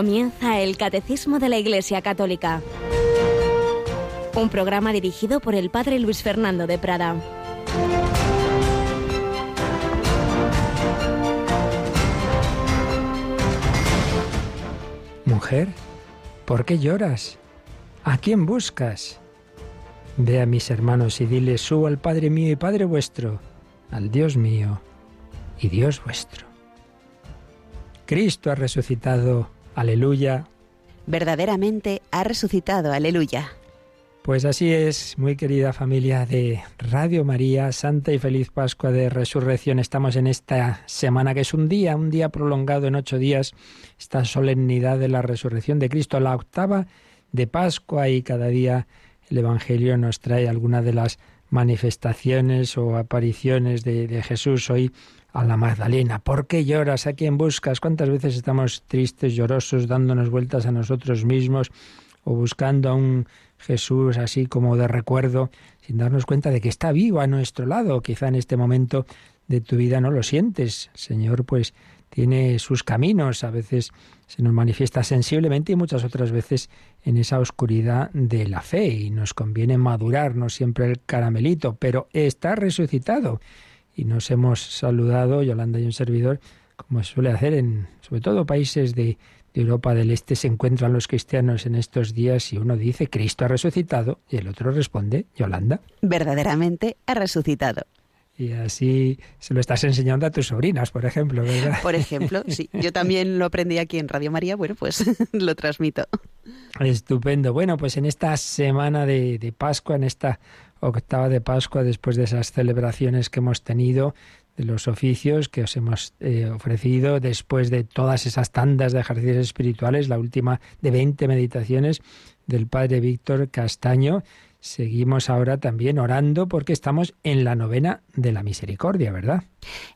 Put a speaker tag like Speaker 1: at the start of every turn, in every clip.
Speaker 1: Comienza el Catecismo de la Iglesia Católica. Un programa dirigido por el Padre Luis Fernando de Prada.
Speaker 2: Mujer, ¿por qué lloras? ¿A quién buscas? Ve a mis hermanos y diles, subo al Padre mío y Padre vuestro, al Dios mío y Dios vuestro. Cristo ha resucitado, aleluya.
Speaker 1: Verdaderamente ha resucitado, aleluya.
Speaker 2: Pues así es, muy querida familia de Radio María, Santa y Feliz Pascua de Resurrección. Estamos en esta semana que es un día, un día prolongado en ocho días, esta solemnidad de la resurrección de Cristo, la octava de Pascua y cada día el Evangelio nos trae alguna de las manifestaciones o apariciones de, de Jesús. Hoy a la Magdalena. ¿Por qué lloras? ¿A quién buscas? ¿Cuántas veces estamos tristes, llorosos, dándonos vueltas a nosotros mismos o buscando a un Jesús así como de recuerdo, sin darnos cuenta de que está vivo a nuestro lado? Quizá en este momento de tu vida no lo sientes. Señor pues tiene sus caminos, a veces se nos manifiesta sensiblemente y muchas otras veces en esa oscuridad de la fe y nos conviene madurar, no siempre el caramelito, pero está resucitado y nos hemos saludado, Yolanda y un servidor, como se suele hacer en, sobre todo, países de, de Europa del Este, se encuentran los cristianos en estos días y uno dice, Cristo ha resucitado, y el otro responde, Yolanda.
Speaker 1: Verdaderamente ha resucitado.
Speaker 2: Y así se lo estás enseñando a tus sobrinas, por ejemplo, ¿verdad?
Speaker 1: Por ejemplo, sí. Yo también lo aprendí aquí en Radio María, bueno, pues lo transmito.
Speaker 2: Estupendo. Bueno, pues en esta semana de, de Pascua, en esta octava de Pascua, después de esas celebraciones que hemos tenido, de los oficios que os hemos eh, ofrecido, después de todas esas tandas de ejercicios espirituales, la última de 20 meditaciones del Padre Víctor Castaño, Seguimos ahora también orando porque estamos en la novena de la misericordia, ¿verdad?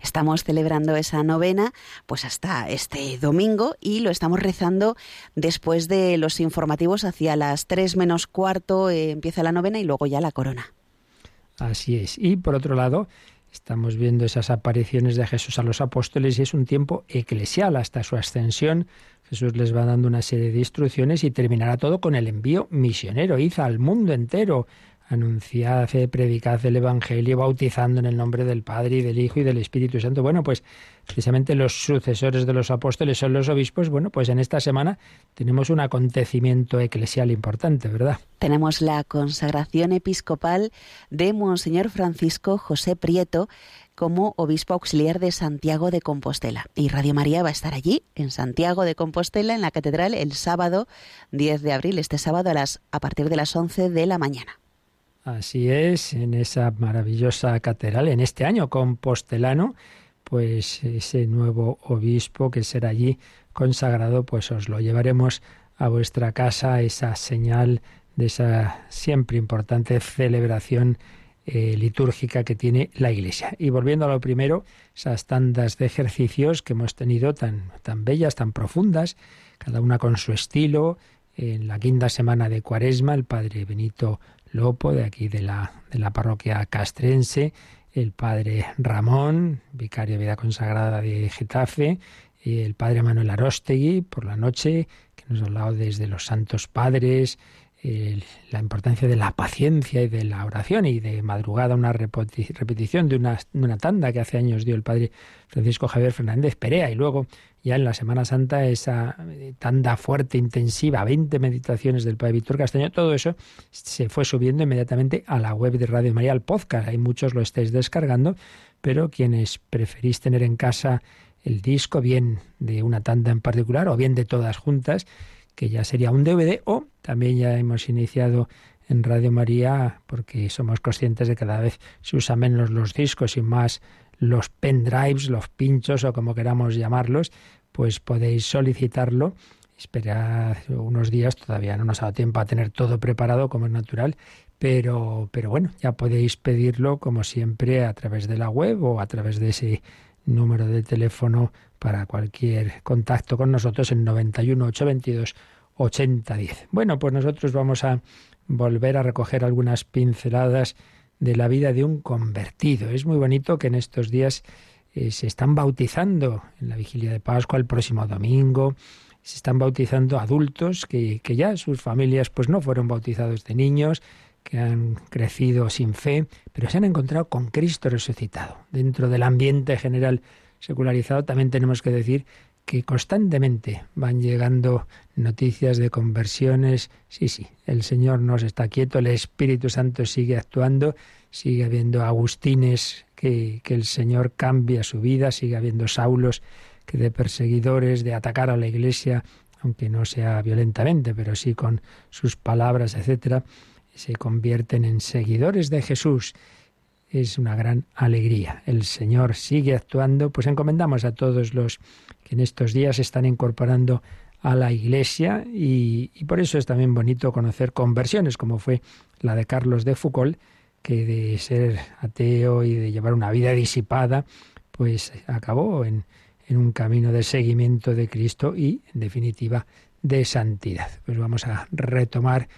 Speaker 1: Estamos celebrando esa novena pues hasta este domingo y lo estamos rezando después de los informativos hacia las tres menos cuarto eh, empieza la novena y luego ya la corona.
Speaker 2: Así es. Y por otro lado, estamos viendo esas apariciones de Jesús a los apóstoles y es un tiempo eclesial hasta su ascensión Jesús les va dando una serie de instrucciones y terminará todo con el envío misionero. Id al mundo entero, anunciad, predicad el Evangelio, bautizando en el nombre del Padre y del Hijo y del Espíritu Santo. Bueno, pues precisamente los sucesores de los apóstoles son los obispos. Bueno, pues en esta semana tenemos un acontecimiento eclesial importante, ¿verdad?
Speaker 1: Tenemos la consagración episcopal de Monseñor Francisco José Prieto, como obispo auxiliar de Santiago de Compostela. Y Radio María va a estar allí, en Santiago de Compostela, en la catedral, el sábado 10 de abril, este sábado a, las, a partir de las 11 de la mañana.
Speaker 2: Así es, en esa maravillosa catedral, en este año compostelano, pues ese nuevo obispo que será allí consagrado, pues os lo llevaremos a vuestra casa, esa señal de esa siempre importante celebración eh, litúrgica que tiene la Iglesia. Y volviendo a lo primero, esas tandas de ejercicios que hemos tenido tan, tan bellas, tan profundas, cada una con su estilo. En la quinta semana de Cuaresma, el padre Benito Lopo, de aquí de la, de la parroquia castrense, el padre Ramón, vicario de vida consagrada de Getafe, y el padre Manuel Arostegui, por la noche, que nos ha hablado desde los santos padres, la importancia de la paciencia y de la oración y de madrugada una repetición de una, una, tanda que hace años dio el padre Francisco Javier Fernández Perea y luego ya en la Semana Santa esa eh, tanda fuerte, intensiva, 20 meditaciones del padre Víctor Castaño, todo eso se fue subiendo inmediatamente a la web de Radio María, al podcast, hay muchos lo estáis descargando, pero quienes preferís tener en casa el disco, bien de una tanda en particular o bien de todas juntas, que ya sería un DVD, o también ya hemos iniciado en Radio María, porque somos conscientes de que cada vez se usan menos los discos y más los pendrives, los pinchos o como queramos llamarlos, pues podéis solicitarlo. Esperad unos días, todavía no nos ha dado tiempo a tener todo preparado como es natural, pero, pero bueno, ya podéis pedirlo como siempre a través de la web o a través de ese número de teléfono para cualquier contacto con nosotros en 91 822 8010. Bueno, pues nosotros vamos a volver a recoger algunas pinceladas de la vida de un convertido. Es muy bonito que en estos días eh, se están bautizando en la vigilia de Pascua el próximo domingo. se están bautizando adultos que, que ya sus familias pues no fueron bautizados de niños, que han crecido sin fe, pero se han encontrado con Cristo resucitado. Dentro del ambiente general secularizado también tenemos que decir que constantemente van llegando noticias de conversiones. Sí, sí, el Señor no se está quieto, el Espíritu Santo sigue actuando, sigue habiendo Agustines que, que el Señor cambia su vida, sigue habiendo Saulos que de perseguidores, de atacar a la Iglesia, aunque no sea violentamente, pero sí con sus palabras, etcétera, se convierten en seguidores de Jesús. Es una gran alegría. El Señor sigue actuando, pues encomendamos a todos los que en estos días están incorporando a la Iglesia y, por eso es también bonito conocer conversiones, como fue la de Carlos de Foucault, que de ser ateo y de llevar una vida disipada, pues acabó en, en un camino de seguimiento de Cristo y, en definitiva, de santidad. Pues vamos a retomar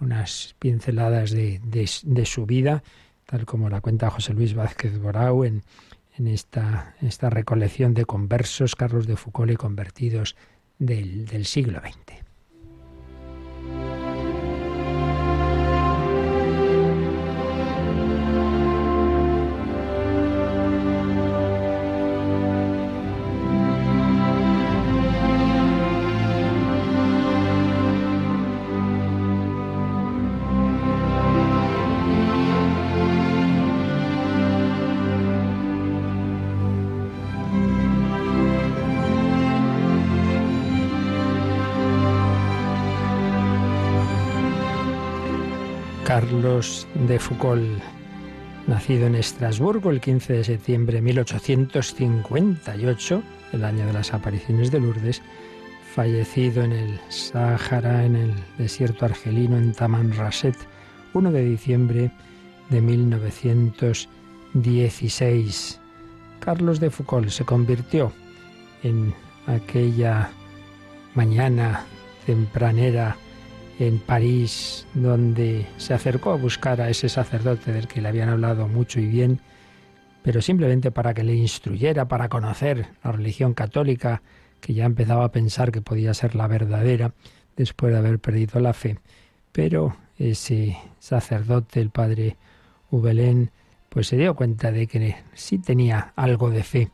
Speaker 2: unas pinceladas de, de, su vida, tal como la cuenta José Luis Vázquez Borau en, en esta, esta recolección de conversos, Carlos de Foucault y convertidos del, del siglo XX. Carlos de Foucault, nacido en Estrasburgo el 15 de septiembre de 1858, el año de las apariciones de Lourdes, fallecido en el Sáhara, en el desierto argelino, en Tamanrasset, 1 de diciembre de 1916. Carlos de Foucault se convirtió en aquella mañana tempranera en París, donde se acercó a buscar a ese sacerdote del que le habían hablado mucho y bien, pero simplemente para que le instruyera, para conocer la religión católica, que ya empezaba a pensar que podía ser la verdadera después de haber perdido la fe. Pero ese sacerdote, el padre Ubelén, pues se dio cuenta de que sí tenía algo de fe,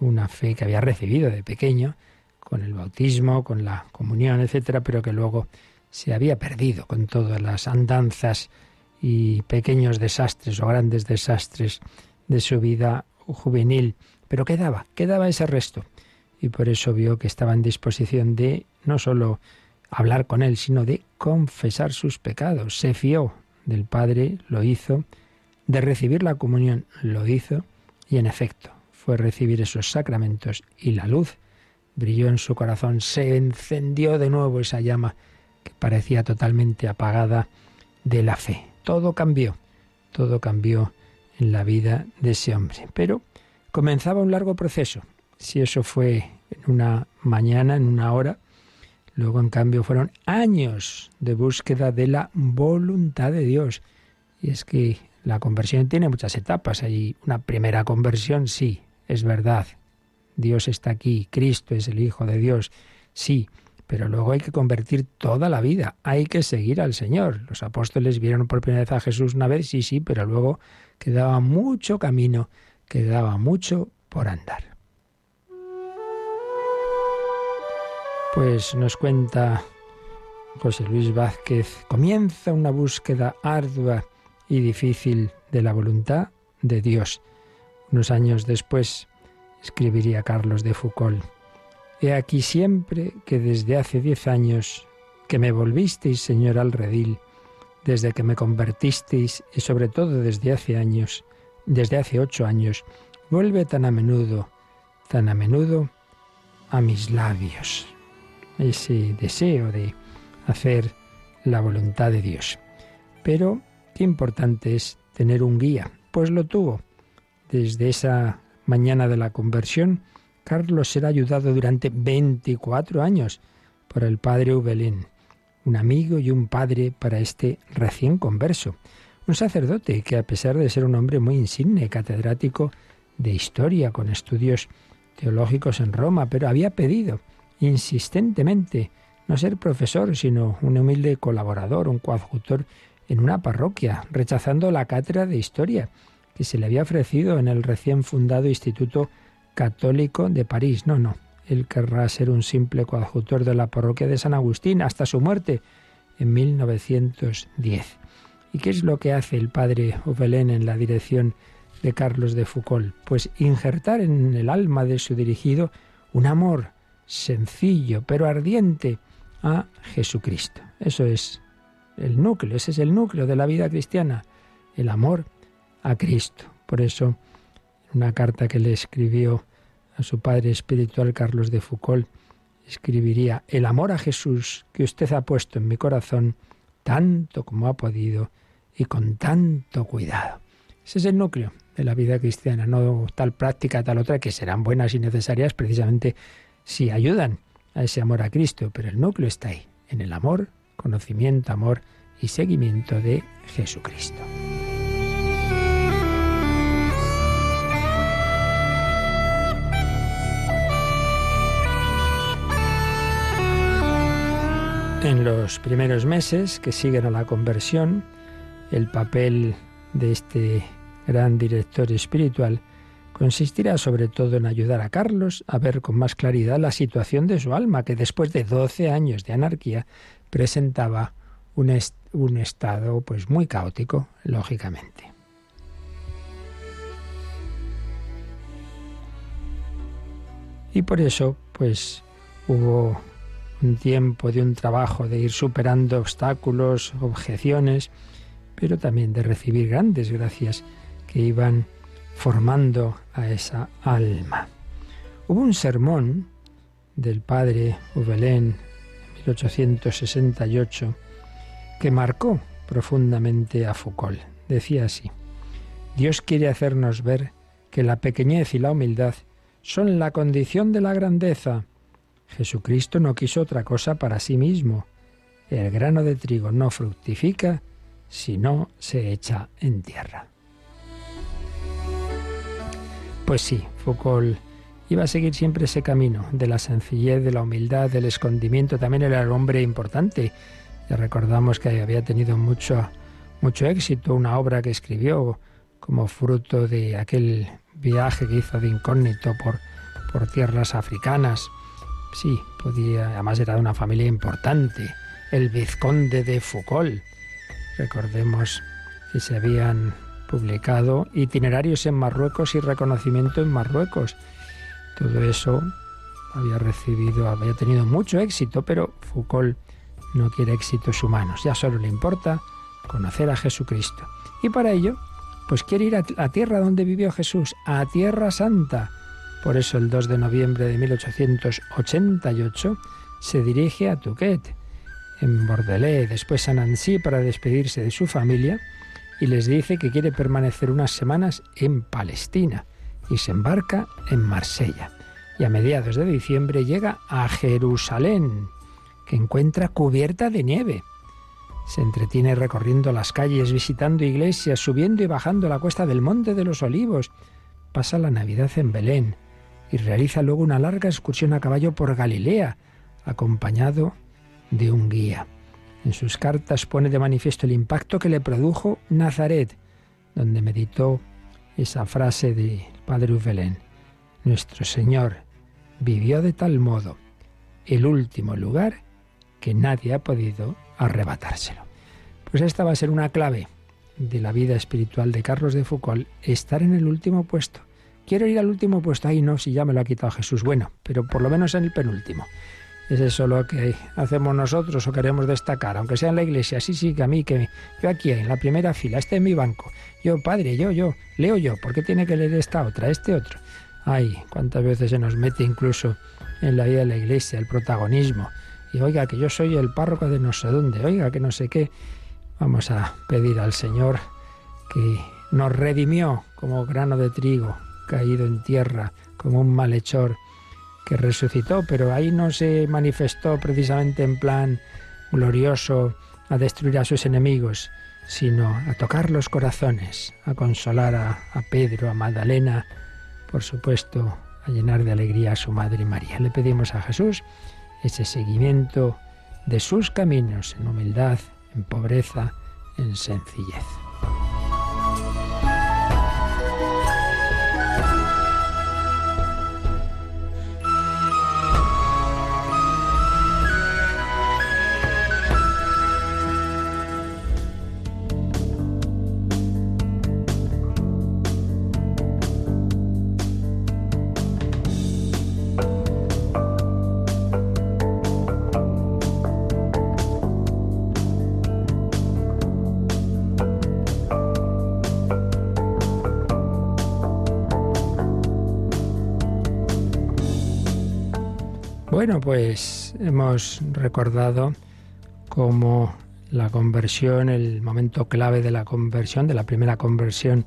Speaker 2: una fe que había recibido de pequeño, con el bautismo, con la comunión, etcétera, pero que luego se había perdido con todas las andanzas y pequeños desastres o grandes desastres de su vida juvenil. Pero quedaba, quedaba ese resto. Y por eso vio que estaba en disposición de no solo hablar con él, sino de confesar sus pecados. Se fió del Padre, lo hizo, de recibir la comunión, lo hizo, y en efecto fue recibir esos sacramentos y la luz brilló en su corazón, se encendió de nuevo esa llama que parecía totalmente apagada de la fe. Todo cambió, todo cambió en la vida de ese hombre. Pero comenzaba un largo proceso. Si eso fue en una mañana, en una hora, luego en cambio fueron años de búsqueda de la voluntad de Dios. Y es que la conversión tiene muchas etapas. Hay una primera conversión, sí, es verdad. Dios está aquí, Cristo es el Hijo de Dios, sí pero luego hay que convertir toda la vida, hay que seguir al Señor. Los apóstoles vieron por primera vez a Jesús una vez, sí, sí, pero luego quedaba mucho camino, quedaba mucho por andar. Pues nos cuenta José Luis Vázquez, comienza una búsqueda ardua y difícil de la voluntad de Dios. Unos años después escribiría Carlos de Foucault. He aquí siempre que desde hace diez años que me volvisteis, Señor, al redil, desde que me convertisteis y sobre todo desde hace años, desde hace ocho años, vuelve tan a menudo, tan a menudo a mis labios. Ese deseo de hacer la voluntad de Dios. Pero qué importante es tener un guía, pues lo tuvo. Desde esa mañana de la conversión, Carlos será ayudado durante 24 años por el padre Ubelín, un amigo y un padre para este recién converso, un sacerdote que a pesar de ser un hombre muy insigne, catedrático de historia con estudios teológicos en Roma, pero había pedido insistentemente no ser profesor, sino un humilde colaborador, un coadjutor en una parroquia, rechazando la cátedra de historia que se le había ofrecido en el recién fundado Instituto Católico de París. No, no, él querrá ser un simple coadjutor de la parroquia de San Agustín hasta su muerte en 1910. ¿Y qué es lo que hace el padre Ovelén en la dirección de Carlos de Foucault? Pues injertar en el alma de su dirigido un amor sencillo pero ardiente a Jesucristo. Eso es el núcleo, ese es el núcleo de la vida cristiana, el amor a Cristo. Por eso, una carta que le escribió a su padre espiritual Carlos de Foucault, escribiría, el amor a Jesús que usted ha puesto en mi corazón, tanto como ha podido y con tanto cuidado. Ese es el núcleo de la vida cristiana, no tal práctica, tal otra, que serán buenas y necesarias precisamente si ayudan a ese amor a Cristo, pero el núcleo está ahí, en el amor, conocimiento, amor y seguimiento de Jesucristo. En los primeros meses que siguen a la conversión, el papel de este gran director espiritual consistirá sobre todo en ayudar a Carlos a ver con más claridad la situación de su alma, que después de 12 años de anarquía presentaba un, un estado pues muy caótico, lógicamente. Y por eso, pues hubo un tiempo de un trabajo de ir superando obstáculos, objeciones, pero también de recibir grandes gracias que iban formando a esa alma. Hubo un sermón del padre Ubelén en 1868 que marcó profundamente a Foucault. Decía así, Dios quiere hacernos ver que la pequeñez y la humildad son la condición de la grandeza. Jesucristo no quiso otra cosa para sí mismo. El grano de trigo no fructifica si no se echa en tierra. Pues sí, Foucault iba a seguir siempre ese camino de la sencillez, de la humildad, del escondimiento. También era el hombre importante. Ya recordamos que había tenido mucho, mucho éxito una obra que escribió como fruto de aquel viaje que hizo de incógnito por, por tierras africanas. Sí, podía, además era de una familia importante, el vizconde de Foucault. Recordemos que se habían publicado itinerarios en Marruecos y reconocimiento en Marruecos. Todo eso había recibido, había tenido mucho éxito, pero Foucault no quiere éxitos humanos, ya solo le importa conocer a Jesucristo. Y para ello, pues quiere ir a la tierra donde vivió Jesús, a Tierra Santa. Por eso el 2 de noviembre de 1888 se dirige a Touquet, en Bordelais, después a Nancy para despedirse de su familia y les dice que quiere permanecer unas semanas en Palestina y se embarca en Marsella. Y a mediados de diciembre llega a Jerusalén, que encuentra cubierta de nieve. Se entretiene recorriendo las calles, visitando iglesias, subiendo y bajando la cuesta del Monte de los Olivos. Pasa la Navidad en Belén y realiza luego una larga excursión a caballo por Galilea, acompañado de un guía. En sus cartas pone de manifiesto el impacto que le produjo Nazaret, donde meditó esa frase del padre Uvelén. Nuestro Señor vivió de tal modo el último lugar que nadie ha podido arrebatárselo. Pues esta va a ser una clave de la vida espiritual de Carlos de Foucault, estar en el último puesto. Quiero ir al último puesto, ahí no, si ya me lo ha quitado Jesús. Bueno, pero por lo menos en el penúltimo. ¿Es eso lo que hacemos nosotros o queremos destacar? Aunque sea en la iglesia, sí, sí, que a mí, que yo aquí en la primera fila, este es mi banco. Yo, padre, yo, yo, leo yo, ¿por qué tiene que leer esta otra, este otro? Ay, cuántas veces se nos mete incluso en la vida de la iglesia el protagonismo. Y oiga, que yo soy el párroco de no sé dónde, oiga, que no sé qué. Vamos a pedir al Señor que nos redimió como grano de trigo caído en tierra, como un malhechor que resucitó, pero ahí no se manifestó precisamente en plan glorioso a destruir a sus enemigos, sino a tocar los corazones, a consolar a, Pedro, a Magdalena, por supuesto, a llenar de alegría a su Madre María. Le pedimos a Jesús ese seguimiento de sus caminos en humildad, en pobreza, en sencillez. Bueno, pues hemos recordado cómo la conversión, el momento clave de la conversión, de la primera conversión,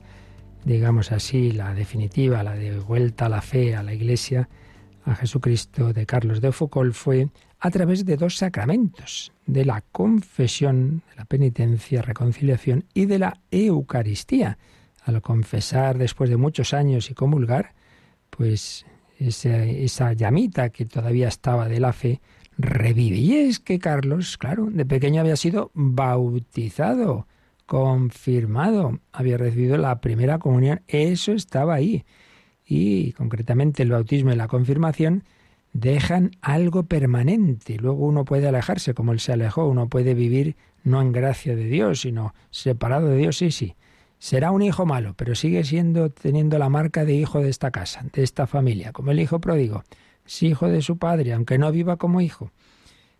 Speaker 2: digamos así, la definitiva, la de vuelta a la fe, a la Iglesia, a Jesucristo de Carlos de Foucault, fue a través de dos sacramentos, de la confesión, de la penitencia, reconciliación y de la Eucaristía. Al confesar después de muchos años y comulgar, pues esa, llamita que todavía estaba de la fe revive. Y es que Carlos, claro, de pequeño había sido bautizado, confirmado, había recibido la primera comunión, eso estaba ahí. Y concretamente el bautismo y la confirmación dejan algo permanente. Luego uno puede alejarse como él se alejó, uno puede vivir no en gracia de Dios, sino separado de Dios, sí, sí. Será un hijo malo, pero sigue siendo teniendo la marca de hijo de esta casa, de esta familia, como el hijo pródigo. Es hijo de su padre, aunque no viva como hijo.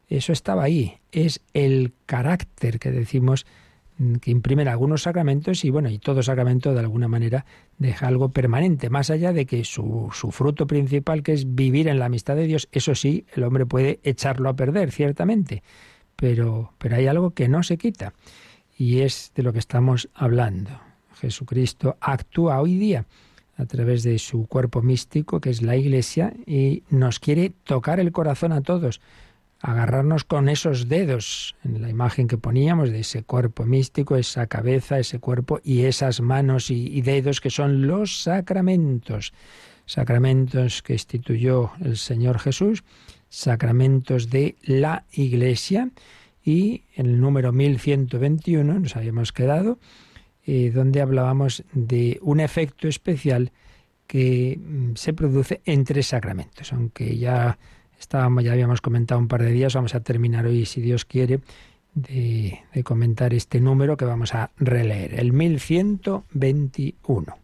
Speaker 2: Eso estaba ahí. Es el carácter que decimos mm, que imprimen algunos sacramentos y bueno, y todo sacramento de alguna manera deja algo permanente, más allá de que su, su, fruto principal, que es vivir en la amistad de Dios, eso sí, el hombre puede echarlo a perder, ciertamente, pero, pero hay algo que no se quita y es de lo que estamos hablando. Jesucristo actúa hoy día a través de su cuerpo místico, que es la Iglesia, y nos quiere tocar el corazón a todos, agarrarnos con esos dedos, en la imagen que poníamos de ese cuerpo místico, esa cabeza, ese cuerpo y esas manos y, dedos que son los sacramentos, sacramentos que instituyó el Señor Jesús, sacramentos de la Iglesia, y en el número 1121 nos habíamos quedado, eh, donde hablábamos de un efecto especial que mm, se produce en tres sacramentos. Aunque ya estábamos, ya habíamos comentado un par de días, vamos a terminar hoy, si Dios quiere, de, de comentar este número que vamos a releer, el 1121.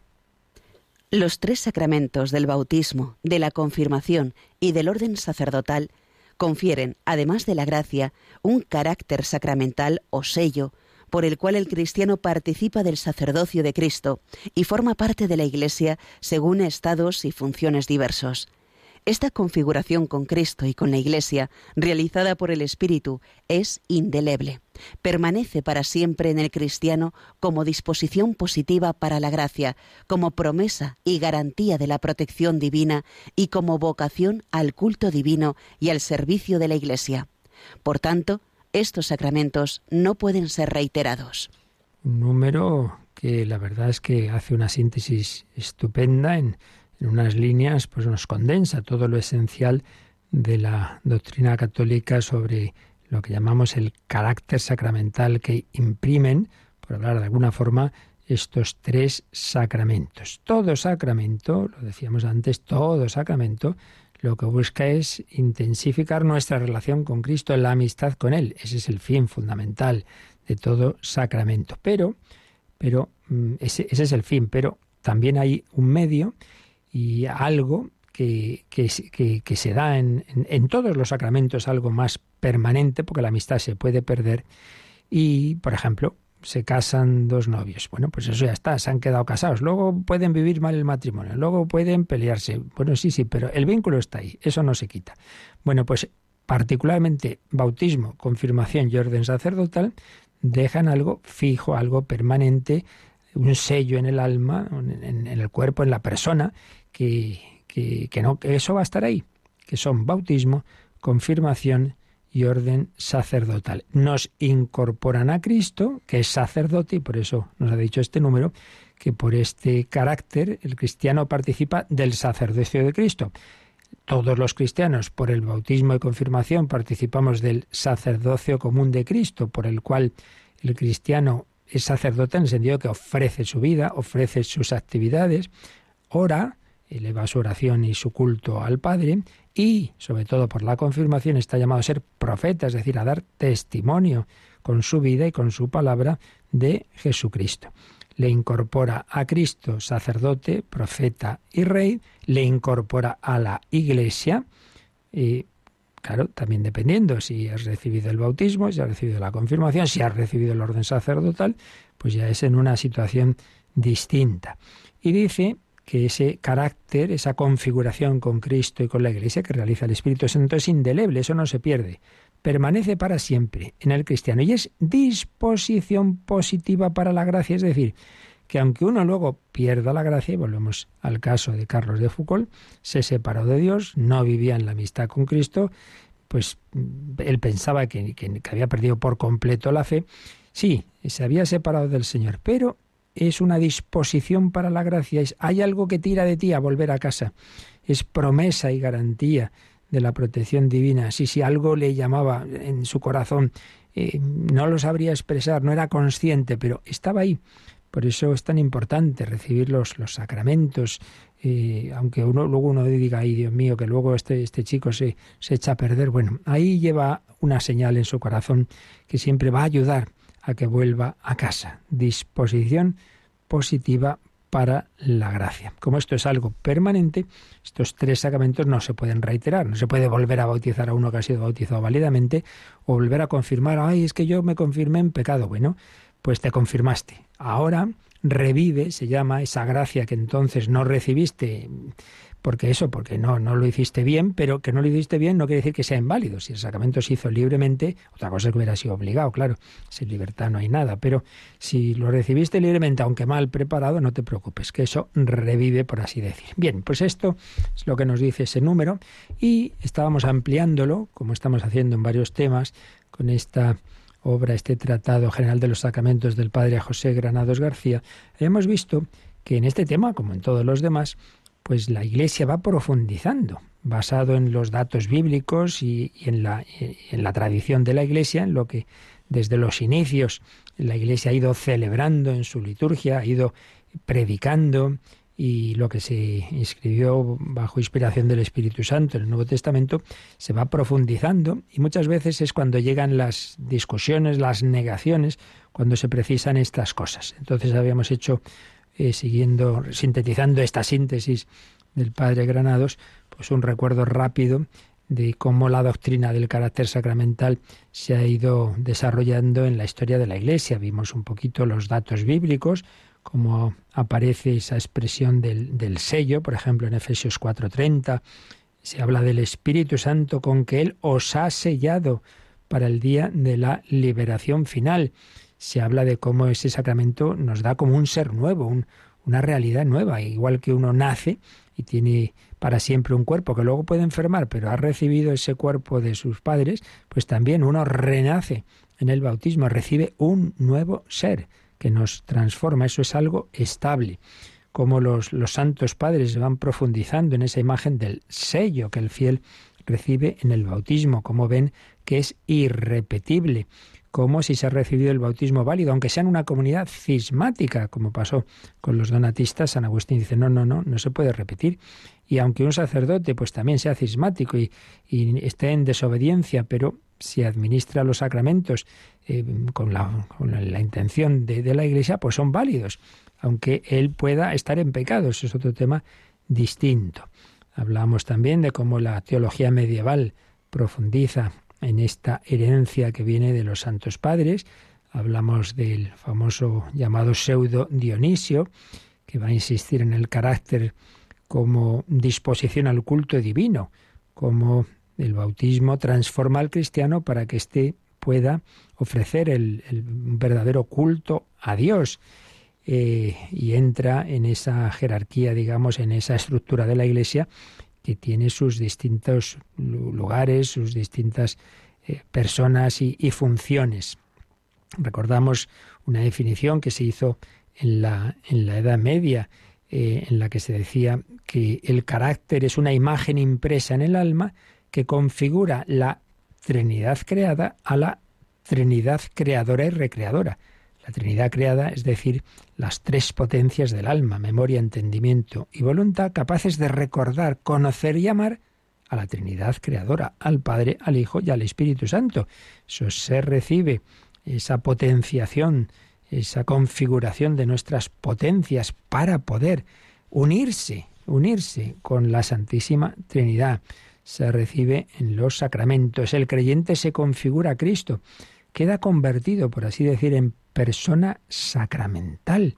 Speaker 1: Los tres sacramentos del bautismo, de la confirmación y del orden sacerdotal confieren, además de la gracia, un carácter sacramental o sello por el cual el cristiano participa del sacerdocio de Cristo y forma parte de la Iglesia según estados y funciones diversos. Esta configuración con Cristo y con la Iglesia, realizada por el Espíritu, es indeleble. Permanece para siempre en el cristiano como disposición positiva para la gracia, como promesa y garantía de la protección divina y como vocación al culto divino y al servicio de la Iglesia. Por tanto, estos sacramentos no pueden ser reiterados.
Speaker 2: Un número que la verdad es que hace una síntesis estupenda en, unas líneas, pues nos condensa todo lo esencial de la doctrina católica sobre lo que llamamos el carácter sacramental que imprimen, por hablar de alguna forma, estos tres sacramentos. Todo sacramento, lo decíamos antes, todo sacramento lo que busca es intensificar nuestra relación con Cristo, en la amistad con Él. Ese es el fin fundamental de todo sacramento. Pero, pero mm, ese, es el fin, pero también hay un medio y algo que, que, se da en, en, todos los sacramentos, algo más permanente, porque la amistad se puede perder. Y, por ejemplo, se casan dos novios. Bueno, pues eso ya está, se han quedado casados. Luego pueden vivir mal el matrimonio, luego pueden pelearse. Bueno, sí, sí, pero el vínculo está ahí, eso no se quita. Bueno, pues particularmente bautismo, confirmación y orden sacerdotal dejan algo fijo, algo permanente, un sello en el alma, en, el cuerpo, en la persona, que, que, que no, que eso va a estar ahí, que son bautismo, confirmación y orden sacerdotal. Nos incorporan a Cristo, que es sacerdote, y por eso nos ha dicho este número, que por este carácter el cristiano participa del sacerdocio de Cristo. Todos los cristianos, por el bautismo y confirmación, participamos del sacerdocio común de Cristo, por el cual el cristiano es sacerdote en el sentido que ofrece su vida, ofrece sus actividades, ora, eleva su oración y su culto al Padre y, sobre todo por la confirmación, está llamado a ser profeta, es decir, a dar testimonio con su vida y con su palabra de Jesucristo. Le incorpora a Cristo, sacerdote, profeta y rey, le incorpora a la Iglesia, y claro, también dependiendo si has recibido el bautismo, si has recibido la confirmación, si has recibido el orden sacerdotal, pues ya es en una situación distinta. Y dice que ese carácter, esa configuración con Cristo y con la Iglesia que realiza el Espíritu Santo es indeleble, eso no se pierde, permanece para siempre en el cristiano y es disposición positiva para la gracia, es decir, que aunque uno luego pierda la gracia, y volvemos al caso de Carlos de Foucault, se separó de Dios, no vivía en la amistad con Cristo, pues él pensaba que, que, había perdido por completo la fe. Sí, se había separado del Señor, pero es una disposición para la gracia, es, hay algo que tira de ti a volver a casa, es promesa y garantía de la protección divina. Si, si algo le llamaba en su corazón, eh, no lo sabría expresar, no era consciente, pero estaba ahí. Por eso es tan importante recibir los, los sacramentos, eh, aunque uno luego uno diga, ay Dios mío, que luego este, este chico se, se echa a perder. Bueno, ahí lleva una señal en su corazón que siempre va a ayudar a que vuelva a casa. Disposición positiva para la gracia. Como esto es algo permanente, estos tres sacramentos no se pueden reiterar. No se puede volver a bautizar a uno que ha sido bautizado válidamente o volver a confirmar, ay, es que yo me confirmé en pecado. Bueno, pues te confirmaste. Ahora revive, se llama esa gracia que entonces no recibiste porque eso, porque no, no lo hiciste bien, pero que no lo hiciste bien no quiere decir que sea inválido. Si el sacramento se hizo libremente, otra cosa es que hubiera sido obligado, claro, sin libertad no hay nada, pero si lo recibiste libremente, aunque mal preparado, no te preocupes, que eso revive, por así decir. Bien, pues esto es lo que nos dice ese número y estábamos ampliándolo, como estamos haciendo en varios temas, con esta obra, este Tratado General de los Sacramentos del Padre José Granados García, hemos visto que en este tema, como en todos los demás, pues la Iglesia va profundizando, basado en los datos bíblicos y, en, la, en la tradición de la Iglesia, en lo que desde los inicios la Iglesia ha ido celebrando en su liturgia, ha ido predicando y lo que se inscribió bajo inspiración del Espíritu Santo en el Nuevo Testamento se va profundizando y muchas veces es cuando llegan las discusiones, las negaciones, cuando se precisan estas cosas. Entonces habíamos hecho eh, siguiendo, sintetizando esta síntesis del padre Granados, pues un recuerdo rápido de cómo la doctrina del carácter sacramental se ha ido desarrollando en la historia de la Iglesia. Vimos un poquito los datos bíblicos, cómo aparece esa expresión del, del sello, por ejemplo, en Efesios 4:30, se habla del Espíritu Santo con que Él os ha sellado para el día de la liberación final se habla de cómo ese sacramento nos da como un ser nuevo, una realidad nueva, igual que uno nace y tiene para siempre un cuerpo que luego puede enfermar, pero ha recibido ese cuerpo de sus padres, pues también uno renace en el bautismo, recibe un nuevo ser que nos transforma, eso es algo estable. Como los, los santos padres van profundizando en esa imagen del sello que el fiel recibe en el bautismo, como ven que es irrepetible como si se ha recibido el bautismo válido, aunque sea en una comunidad cismática, como pasó con los donatistas, San Agustín dice, no, no, no, no se puede repetir. Y aunque un sacerdote pues también sea cismático y, esté en desobediencia, pero si administra los sacramentos eh, con, la, intención de, de, la Iglesia, pues son válidos, aunque él pueda estar en pecado, eso es otro tema distinto. Hablamos también de cómo la teología medieval profundiza en esta herencia que viene de los santos padres. Hablamos del famoso llamado pseudo Dionisio, que va a insistir en el carácter como disposición al culto divino, como el bautismo transforma al cristiano para que éste pueda ofrecer el, verdadero culto a Dios. Eh, y entra en esa jerarquía, digamos, en esa estructura de la Iglesia que tiene sus distintos lugares, sus distintas eh, personas y, funciones. Recordamos una definición que se hizo en la, en la Edad Media, eh, en la que se decía que el carácter es una imagen impresa en el alma que configura la Trinidad creada a la Trinidad creadora y recreadora. La Trinidad creada, es decir, las tres potencias del alma, memoria, entendimiento y voluntad, capaces de recordar, conocer y amar a la Trinidad creadora, al Padre, al Hijo y al Espíritu Santo. Eso se recibe, esa potenciación, esa configuración de nuestras potencias para poder unirse, unirse con la Santísima Trinidad. Se recibe en los sacramentos. El creyente se configura a Cristo queda convertido, por así decir, en persona sacramental,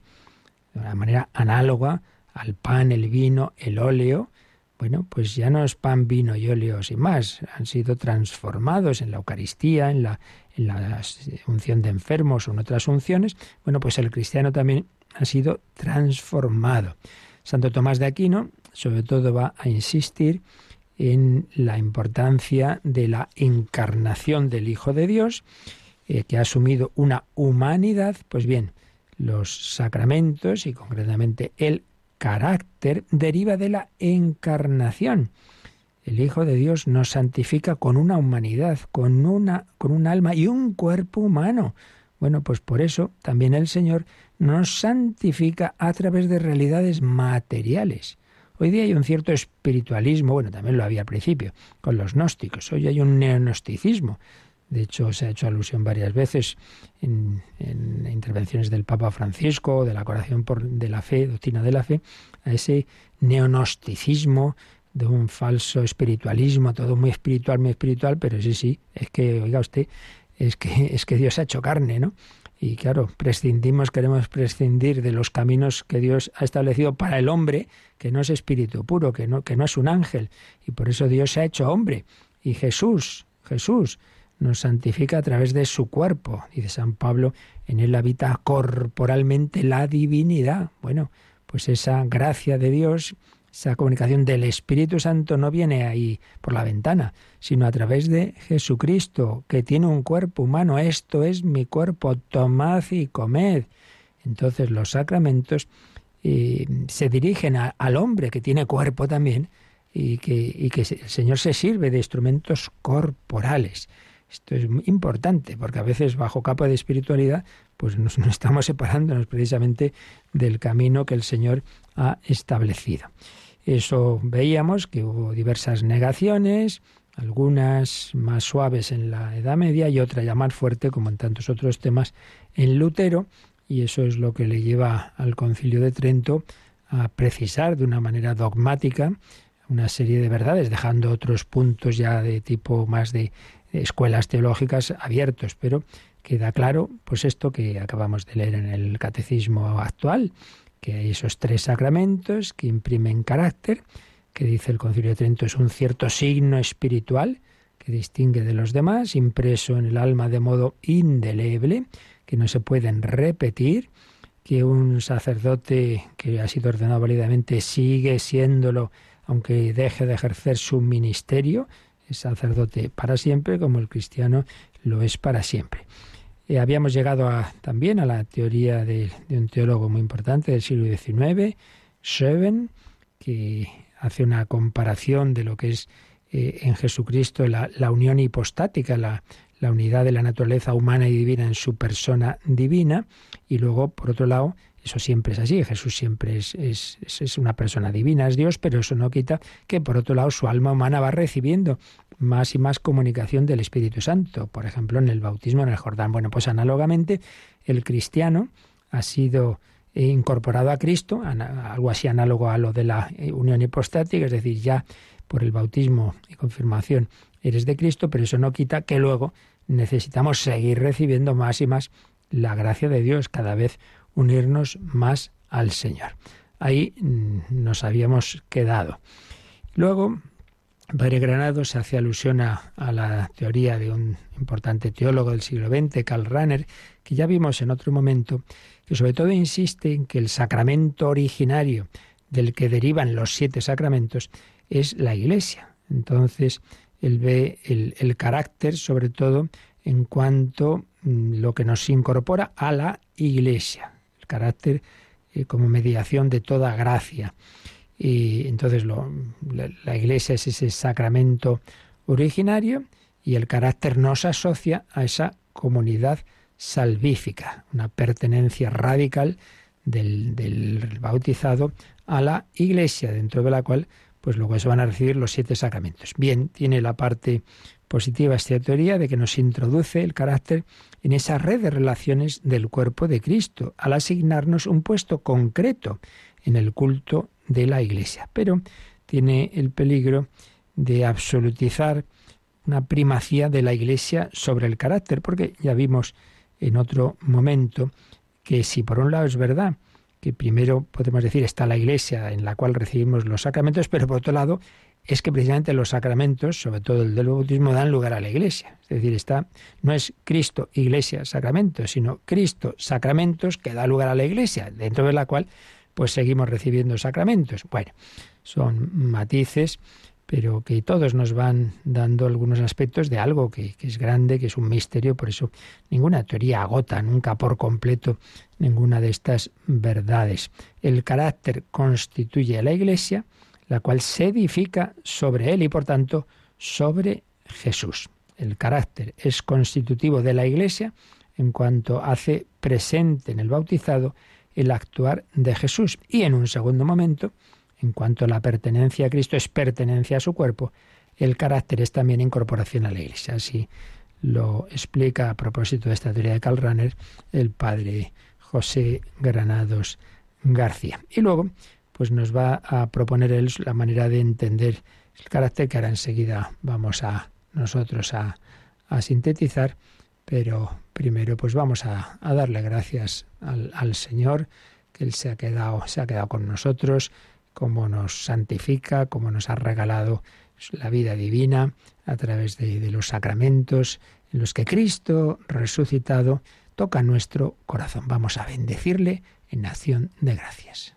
Speaker 2: de una manera análoga al pan, el vino, el óleo. Bueno, pues ya no es pan, vino y óleo sin más, han sido transformados en la Eucaristía, en la, en la unción de enfermos o en otras unciones. Bueno, pues el cristiano también ha sido transformado. Santo Tomás de Aquino, sobre todo, va a insistir en la importancia de la encarnación del Hijo de Dios eh, que ha asumido una humanidad, pues bien, los sacramentos y concretamente el carácter deriva de la encarnación. El Hijo de Dios nos santifica con una humanidad, con una con un alma y un cuerpo humano. Bueno, pues por eso también el Señor nos santifica a través de realidades materiales. Hoy día hay un cierto espiritualismo, bueno, también lo había al principio, con los gnósticos. Hoy hay un neonosticismo de hecho, se ha hecho alusión varias veces en, intervenciones del Papa Francisco, de la coración por, de la fe, doctrina de la fe, a ese neonosticismo de un falso espiritualismo, todo muy espiritual, muy espiritual, pero sí, sí, es que, oiga usted, es que, es que Dios ha hecho carne, ¿no? Y claro, prescindimos, queremos prescindir de los caminos que Dios ha establecido para el hombre, que no es espíritu puro, que no, que no es un ángel. Y por eso Dios se ha hecho hombre. Y Jesús, Jesús, nos santifica a través de su cuerpo. Dice San Pablo, en él habita corporalmente la divinidad. Bueno, pues esa gracia de Dios, esa comunicación del Espíritu Santo no viene ahí por la ventana, sino a través de Jesucristo, que tiene un cuerpo humano. Esto es mi cuerpo, tomad y comed. Entonces los sacramentos eh, se dirigen al hombre que tiene cuerpo también y que, y que el Señor se sirve de instrumentos corporales. Esto es importante, porque a veces bajo capa de espiritualidad, pues nos, estamos separándonos precisamente del camino que el Señor ha establecido. Eso veíamos que hubo diversas negaciones, algunas más suaves en la Edad Media y otra ya más fuerte, como en tantos otros temas, en Lutero, y eso es lo que le lleva al Concilio de Trento a precisar de una manera dogmática una serie de verdades, dejando otros puntos ya de tipo más de escuelas teológicas abiertos, pero queda claro pues esto que acabamos de leer en el catecismo actual, que hay esos tres sacramentos que imprimen carácter, que dice el Concilio de Trento es un cierto signo espiritual que distingue de los demás, impreso en el alma de modo indeleble, que no se pueden repetir, que un sacerdote que ha sido ordenado válidamente sigue siéndolo aunque deje de ejercer su ministerio, es sacerdote para siempre, como el cristiano lo es para siempre. Eh, habíamos llegado también a la teoría de, un teólogo muy importante del siglo XIX, Scheven, que hace una comparación de lo que es eh, en Jesucristo la, unión hipostática, la, la unidad de la naturaleza humana y divina en su persona divina, y luego, por otro lado, eso siempre es así, Jesús siempre es, es, es, una persona divina, es Dios, pero eso no quita que por otro lado su alma humana va recibiendo más y más comunicación del Espíritu Santo, por ejemplo en el bautismo en el Jordán. Bueno, pues análogamente el cristiano ha sido incorporado a Cristo, algo así análogo a lo de la eh, unión hipostática, es decir, ya por el bautismo y confirmación eres de Cristo, pero eso no quita que luego necesitamos seguir recibiendo más y más la gracia de Dios, cada vez unirnos más al Señor. Ahí mm, nos habíamos quedado. Luego, Padre Granado se hace alusión a, la teoría de un importante teólogo del siglo XX, Karl Rahner, que ya vimos en otro momento, que sobre todo insiste en que el sacramento originario del que derivan los siete sacramentos es la Iglesia. Entonces, él ve el, carácter, sobre todo, en cuanto mm, lo que nos incorpora a la Iglesia, el carácter eh, como mediación de toda gracia. Y entonces lo, la, Iglesia es ese sacramento originario y el carácter nos asocia a esa comunidad salvífica, una pertenencia radical del, del, bautizado a la Iglesia, dentro de la cual pues luego se van a recibir los siete sacramentos. Bien, tiene la parte positiva esta teoría de que nos introduce el carácter en esa red de relaciones del cuerpo de Cristo, al asignarnos un puesto concreto en el culto de la Iglesia. Pero tiene el peligro de absolutizar una primacía de la Iglesia sobre el carácter, porque ya vimos en otro momento que si por un lado es verdad que primero podemos decir está la iglesia en la cual recibimos los sacramentos, pero por otro lado es que precisamente los sacramentos, sobre todo el del bautismo, dan lugar a la iglesia. Es decir, está, no es Cristo, iglesia, sacramentos, sino Cristo, sacramentos, que da lugar a la iglesia, dentro de la cual pues seguimos recibiendo sacramentos. Bueno, son matices pero que todos nos van dando algunos aspectos de algo que, es grande, que es un misterio, por eso ninguna teoría agota nunca por completo ninguna de estas verdades. El carácter constituye a la Iglesia, la cual se edifica sobre él y por tanto sobre Jesús. El carácter es constitutivo de la Iglesia en cuanto hace presente en el bautizado el actuar de Jesús y en un segundo momento en cuanto la pertenencia a Cristo es pertenencia a su cuerpo, el carácter es también incorporación a la Iglesia. Así lo explica a propósito de esta teoría de Karl el padre José Granados García. Y luego, pues nos va a proponer él la manera de entender el carácter que ahora enseguida vamos a nosotros a, sintetizar, pero primero pues vamos a, darle gracias al, Señor que Él se ha quedado, se ha quedado con nosotros, cómo nos santifica, cómo nos ha regalado la vida divina a través de, los sacramentos en los que Cristo resucitado toca nuestro corazón. Vamos a bendecirle en acción de gracias.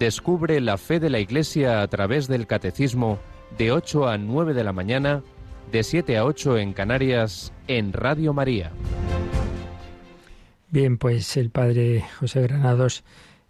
Speaker 3: Descubre la fe de la Iglesia a través del Catecismo de 8 a 9 de la mañana, de 7 a 8 en Canarias, en Radio María.
Speaker 2: Bien, pues el padre José Granados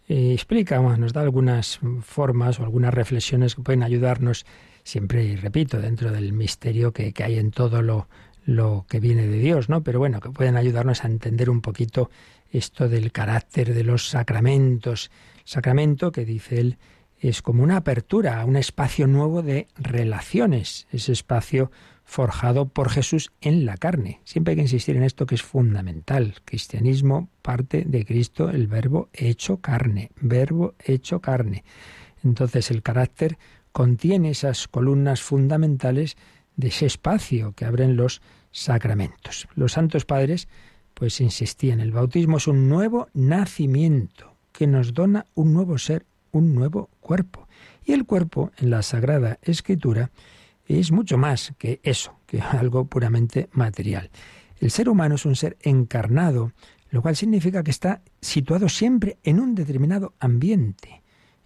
Speaker 2: eh, explica, nos da algunas formas o algunas reflexiones que pueden ayudarnos, siempre, y repito, dentro del misterio que, hay en todo lo, lo que viene de Dios, ¿no? Pero bueno, que pueden ayudarnos a entender un poquito esto del carácter de los sacramentos. Sacramento, que dice él, es como una apertura a un espacio nuevo de relaciones, ese espacio forjado por Jesús en la carne. Siempre hay que insistir en esto que es fundamental. Cristianismo parte de Cristo, el verbo hecho carne, verbo hecho carne. Entonces el carácter contiene esas columnas fundamentales de ese espacio que abren los sacramentos. Los santos padres pues insistían, el bautismo es un nuevo nacimiento que nos dona un nuevo ser, un nuevo cuerpo. Y el cuerpo en la Sagrada Escritura es mucho más que eso, que algo puramente material. El ser humano es un ser encarnado, lo cual significa que está situado siempre en un determinado ambiente,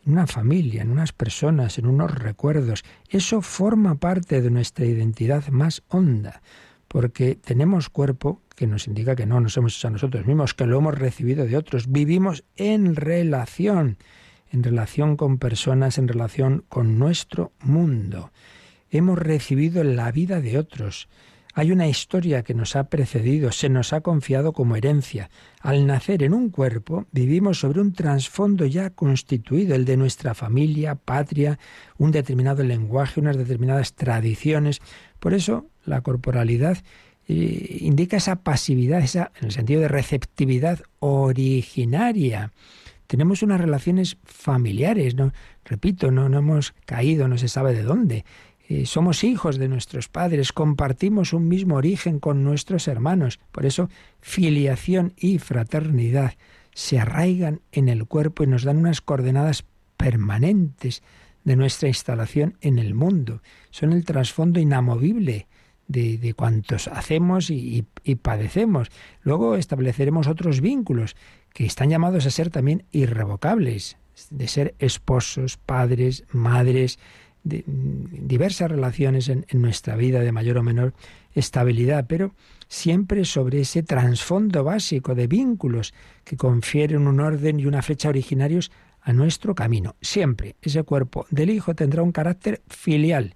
Speaker 2: en una familia, en unas personas, en unos recuerdos. Eso forma parte de nuestra identidad más honda, porque tenemos cuerpo que nos indica que no nos hemos hecho a nosotros mismos, que lo hemos recibido de otros. Vivimos en relación, en relación con personas, en relación con nuestro mundo. Hemos recibido la vida de otros. Hay una historia que nos ha precedido, se nos ha confiado como herencia. Al nacer en un cuerpo, vivimos sobre un trasfondo ya constituido, el de nuestra familia, patria, un determinado lenguaje, unas determinadas tradiciones. Por eso, la corporalidad eh, indica esa pasividad, esa, en el sentido de receptividad originaria. Tenemos unas relaciones familiares, ¿no? Repito, no, no hemos caído, no se sabe de dónde. Eh, somos hijos de nuestros padres, compartimos un mismo origen con nuestros hermanos. Por eso, filiación y fraternidad se arraigan en el cuerpo y nos dan unas coordenadas permanentes de nuestra instalación en el mundo. Son el trasfondo inamovible de, de cuantos hacemos y, padecemos. Luego estableceremos otros vínculos que están llamados a ser también irrevocables, de ser esposos, padres, madres, diversas relaciones en, nuestra vida de mayor o menor estabilidad, pero siempre sobre ese trasfondo básico de vínculos que confieren un orden y una fecha originarios a nuestro camino. Siempre ese cuerpo del Hijo tendrá un carácter filial,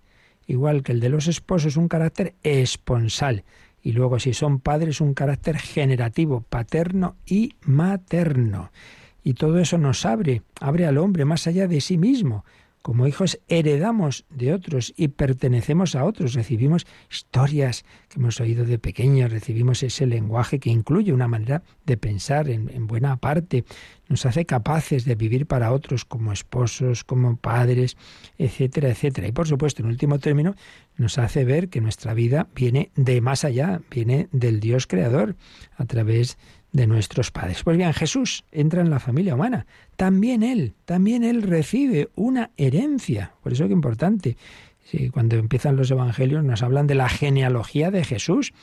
Speaker 2: igual que el de los esposos un carácter esponsal, y luego si son padres un carácter generativo, paterno y materno. Y todo eso nos abre, abre al hombre más allá de sí mismo, como hijos heredamos de otros y pertenecemos a otros, recibimos historias que hemos oído de pequeños, recibimos ese lenguaje que incluye una manera de pensar en, buena parte, nos hace capaces de vivir para otros como esposos, como padres, etcétera, etcétera. Y por supuesto, en último término, nos hace ver que nuestra vida viene de más allá, viene del Dios creador, a través de nuestros padres. Pues bien, Jesús entra en la familia humana. También Él, también Él recibe una herencia. Por eso es importante. cuando empiezan los evangelios nos hablan de la genealogía de Jesús.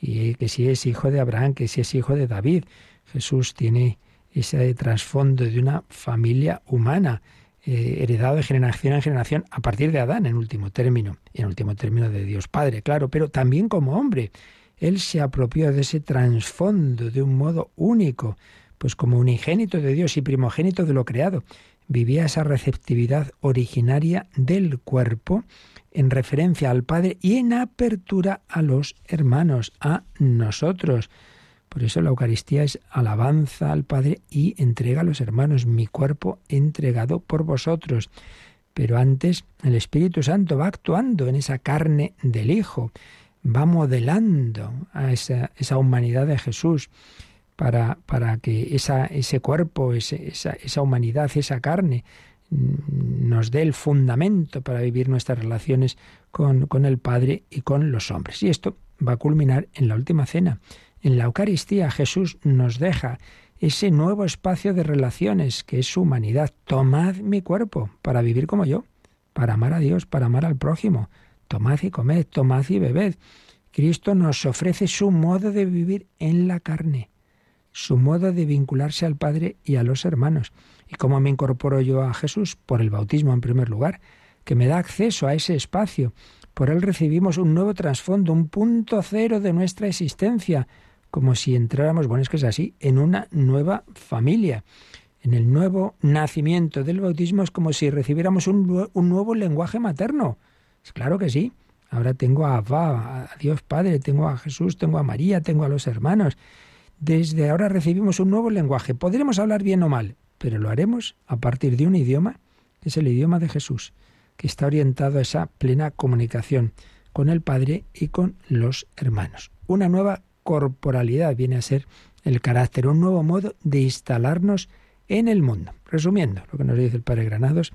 Speaker 2: Y que si es hijo de Abraham, que si es hijo de David. Jesús tiene ese trasfondo de una familia humana, eh, heredado de generación en generación a partir de Adán, en último término, y en último término de Dios Padre, claro, pero también como hombre. Él se apropió de ese trasfondo de un modo único, pues como unigénito de Dios y primogénito de lo creado. Vivía esa receptividad originaria del cuerpo en referencia al Padre y en apertura a los hermanos, a nosotros. Por eso la Eucaristía es alabanza al Padre y entrega a los hermanos, mi cuerpo entregado por vosotros. Pero antes el Espíritu Santo va actuando en esa carne del Hijo va modelando a esa, esa humanidad de Jesús para, que ese cuerpo, esa, humanidad, esa carne mm, nos dé el fundamento para vivir nuestras relaciones con el Padre y con los hombres. Y esto va a culminar en la última cena. En la Eucaristía Jesús nos deja ese nuevo espacio de relaciones que es su humanidad. Tomad mi cuerpo para vivir como yo, para amar a Dios, para amar al prójimo, Tomad y comed, tomad y bebed. Cristo nos ofrece su modo de vivir en la carne, su modo de vincularse al Padre y a los hermanos. ¿Y cómo me incorporo yo a Jesús? Por el bautismo en primer lugar, que me da acceso a ese espacio. Por él recibimos un nuevo trasfondo, un punto cero de nuestra existencia, como si entráramos, bueno, es que es así, en una nueva familia. En el nuevo nacimiento del bautismo es como si recibiéramos un, un nuevo lenguaje materno. Es claro que sí. Ahora tengo a Abba, a Dios Padre, tengo a Jesús, tengo a María, tengo a los hermanos. Desde ahora recibimos un nuevo lenguaje. Podremos hablar bien o mal, pero lo haremos a partir de un idioma, que es el idioma de Jesús, que está orientado a esa plena comunicación con el Padre y con los hermanos. Una nueva corporalidad viene a ser el carácter, un nuevo modo de instalarnos en el mundo. Resumiendo lo que nos dice el Padre Granados,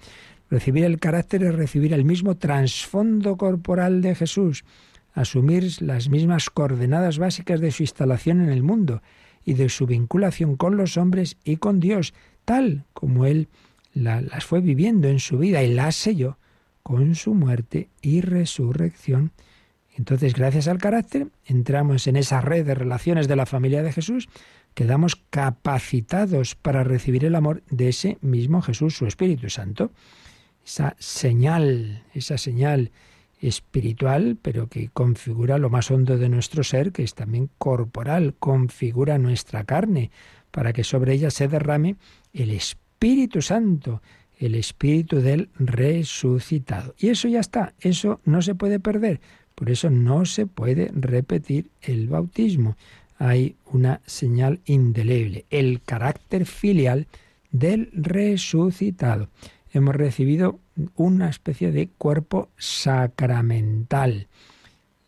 Speaker 2: recibir el carácter es recibir el mismo trasfondo corporal de Jesús, asumir las mismas coordenadas básicas de su instalación en el mundo y de su vinculación con los hombres y con Dios, tal como Él las fue viviendo en su vida y las selló con su muerte y resurrección. Entonces, gracias al carácter, entramos en esa red de relaciones de la familia de Jesús, quedamos capacitados para recibir el amor de ese mismo Jesús, su Espíritu Santo. Esa señal, esa señal espiritual, pero que configura lo más hondo de nuestro ser, que es también corporal, configura nuestra carne, para que sobre ella se derrame el Espíritu Santo, el Espíritu del resucitado. Y eso ya está, eso no se puede perder, por eso no se puede repetir el bautismo. Hay una señal indeleble, el carácter filial del resucitado. Hemos recibido una especie de cuerpo sacramental.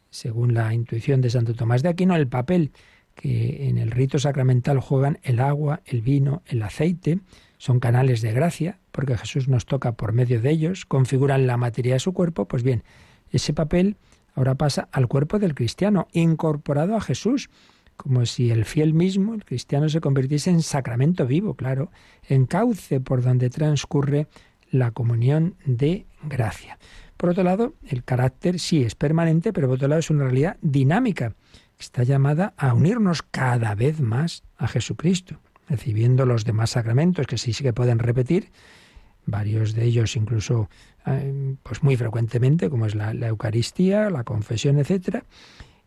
Speaker 2: Según la intuición de Santo Tomás de Aquino, el papel que en el rito sacramental juegan el agua, el vino, el aceite, son canales de gracia, porque Jesús nos toca por medio de ellos, configuran la materia de su cuerpo, pues bien, ese papel ahora pasa al cuerpo del cristiano, incorporado a Jesús, como si el fiel mismo, el cristiano, se convirtiese en sacramento vivo, claro, en cauce por donde transcurre la comunión de gracia. Por otro lado, el carácter sí es permanente, pero por otro lado es una realidad dinámica. Está llamada a unirnos cada vez más a Jesucristo, recibiendo los demás sacramentos que sí, sí que pueden repetir, varios de ellos incluso eh, pues muy frecuentemente, como es la, Eucaristía, la confesión, etcétera,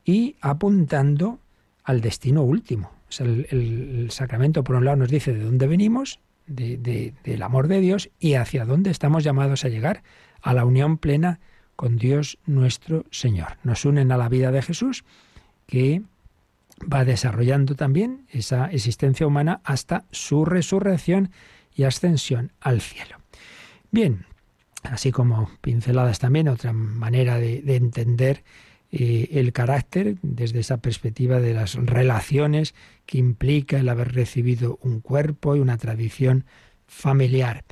Speaker 2: y apuntando al destino último. el, el, sacramento, por un lado, nos dice de dónde venimos del amor de Dios y hacia dónde estamos llamados a llegar, a la unión plena con Dios nuestro Señor. Nos unen a la vida de Jesús, que va desarrollando también esa existencia humana hasta su resurrección y ascensión al cielo. Bien, así como pinceladas también, otra manera de, entender eh, el carácter desde esa perspectiva de las relaciones que implica el haber recibido un cuerpo y una tradición familiar.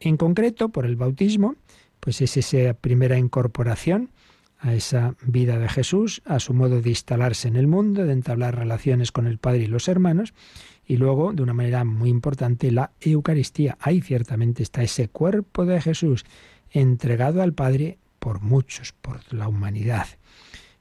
Speaker 2: En concreto, por el bautismo, pues es esa primera incorporación a esa vida de Jesús, a su modo de instalarse en el mundo, de entablar relaciones con el Padre y los hermanos, y luego, de una manera muy importante, la Eucaristía. Ahí ciertamente está ese cuerpo de Jesús entregado al Padre por muchos, por la humanidad.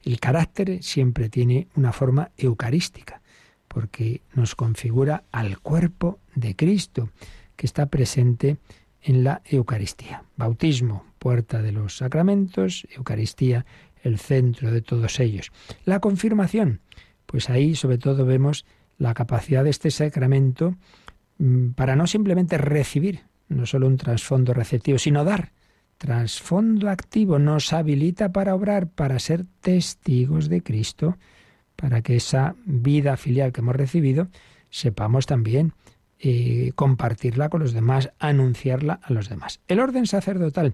Speaker 2: El carácter siempre tiene una forma eucarística porque nos configura al cuerpo de Cristo, que está presente en la Eucaristía. Bautismo, puerta de los sacramentos, Eucaristía, el centro de todos ellos. La confirmación, pues ahí sobre todo vemos la capacidad de este sacramento mm, para no simplemente recibir, no solo un trasfondo receptivo, sino dar. Trasfondo activo nos habilita para obrar, para ser testigos de Cristo para que esa vida filial que hemos recibido sepamos también eh, compartirla con los demás, anunciarla a los demás. El orden sacerdotal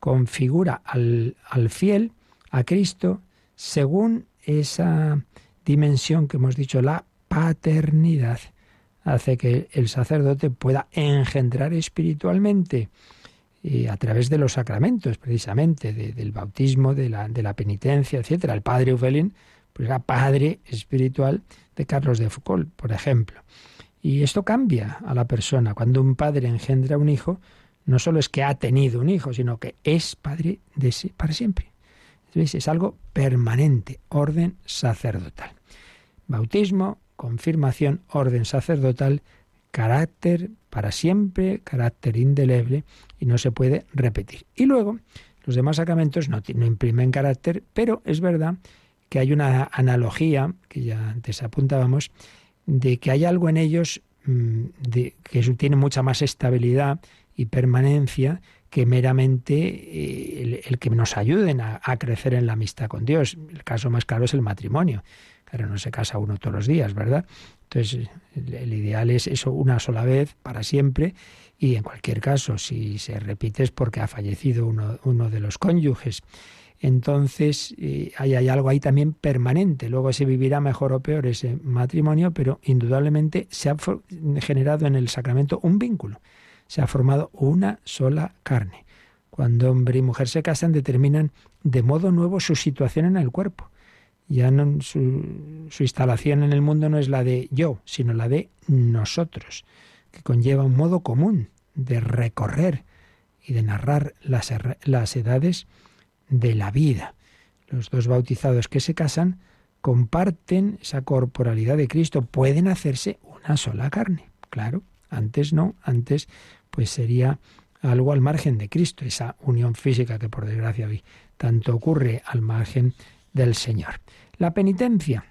Speaker 2: configura al, al fiel, a Cristo, según esa dimensión que hemos dicho, la paternidad. Hace que el sacerdote pueda engendrar espiritualmente eh, a través de los sacramentos, precisamente, del bautismo, de la, de la penitencia, etc. El padre Uvelin pues era padre espiritual de Carlos de Foucault, por ejemplo. Y esto cambia a la persona. Cuando un padre engendra un hijo, no solo es que ha tenido un hijo, sino que es padre de ese para siempre. Es algo permanente, orden sacerdotal. Bautismo, confirmación, orden sacerdotal, carácter para siempre, carácter indeleble y no se puede repetir. Y luego, los demás sacramentos no, no imprimen carácter, pero es verdad que hay una analogía, que ya antes apuntábamos, de que hay algo en ellos mm, de, que tiene mucha más estabilidad y permanencia que meramente eh, el, que nos ayuden a, crecer en la amistad con Dios. El caso más claro es el matrimonio. Claro, no se casa uno todos los días, ¿verdad? Entonces, el, ideal es eso una sola vez, para siempre, y en cualquier caso, si se repite es porque ha fallecido uno, uno de los cónyuges. Entonces, eh, hay, hay, algo ahí también permanente. Luego se vivirá mejor o peor ese matrimonio, pero indudablemente se ha generado en el sacramento un vínculo se ha formado una sola carne. Cuando hombre y mujer se casan, determinan de modo nuevo su situación en el cuerpo. Ya no, su, su instalación en el mundo no es la de yo, sino la de nosotros, que conlleva un modo común de recorrer y de narrar las, las edades de la vida. Los dos bautizados que se casan comparten esa corporalidad de Cristo, pueden hacerse una sola carne. Claro, antes no, antes pues sería algo al margen de Cristo, esa unión física que por desgracia hoy tanto ocurre al margen del Señor. La penitencia,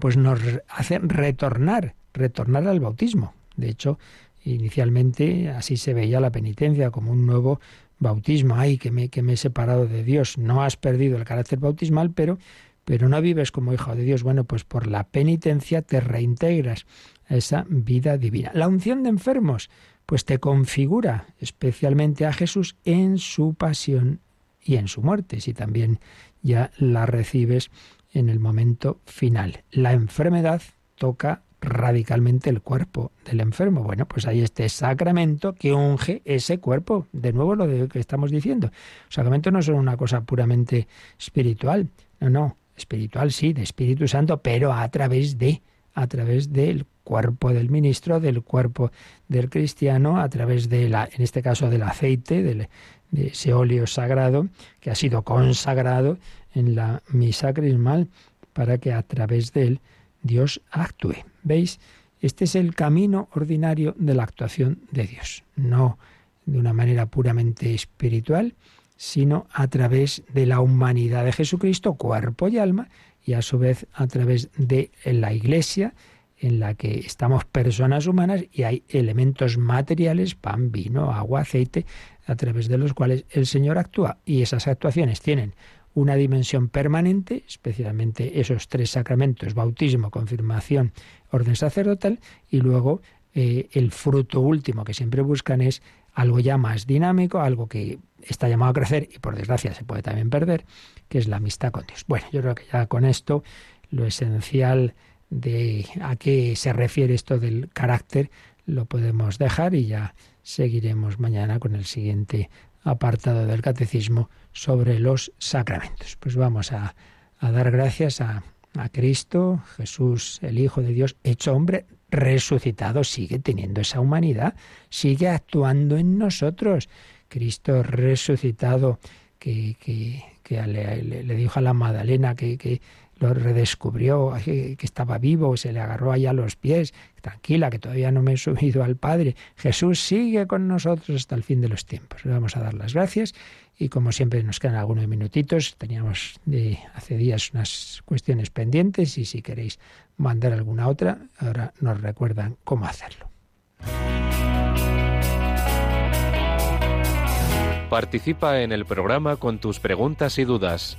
Speaker 2: pues nos hace retornar, retornar al bautismo. De hecho, inicialmente así se veía la penitencia como un nuevo bautismo. Ay, que me, que me he separado de Dios. No has perdido el carácter bautismal, pero, pero no vives como hijo de Dios. Bueno, pues por la penitencia te reintegras a esa vida divina. La unción de enfermos, pues te configura especialmente a Jesús en su pasión y en su muerte, si también ya la recibes en el momento final. La enfermedad toca radicalmente el cuerpo del enfermo. Bueno, pues hay este sacramento que unge ese cuerpo. De nuevo lo de que estamos diciendo. Los sacramentos no son una cosa puramente espiritual. No, no. Espiritual sí, de Espíritu Santo, pero a través de, a través del cuerpo del ministro, del cuerpo del cristiano, a través de la, en este caso del aceite, del, de ese óleo sagrado que ha sido consagrado en la misa crismal para que a través de él Dios actúe. ¿Veis? Este es el camino ordinario de la actuación de Dios, no de una manera puramente espiritual, sino a través de la humanidad de Jesucristo, cuerpo y alma, y a su vez a través de la Iglesia, en la que estamos personas humanas y hay elementos materiales, pan, vino, agua, aceite, a través de los cuales el Señor actúa. Y esas actuaciones tienen una dimensión permanente, especialmente esos tres sacramentos, bautismo, confirmación, orden sacerdotal, y luego eh, el fruto último que siempre buscan es algo ya más dinámico, algo que está llamado a crecer y por desgracia se puede también perder, que es la amistad con Dios. Bueno, yo creo que ya con esto lo esencial de a qué se refiere esto del carácter lo podemos dejar y ya seguiremos mañana con el siguiente apartado del catecismo sobre los sacramentos. Pues vamos a, a dar gracias a, a Cristo, Jesús, el Hijo de Dios, hecho hombre, resucitado, sigue teniendo esa humanidad, sigue actuando en nosotros. Cristo resucitado, que, que, le, le, dijo a la Magdalena que, que lo redescubrió, que estaba vivo, se le agarró allá los pies, tranquila, que todavía no me he subido al Padre. Jesús sigue con nosotros hasta el fin de los tiempos. Le vamos a dar las gracias y como siempre nos quedan algunos minutitos, teníamos de hace días unas cuestiones pendientes y si queréis mandar alguna otra, ahora nos recuerdan cómo hacerlo.
Speaker 3: Participa en el programa con tus preguntas y dudas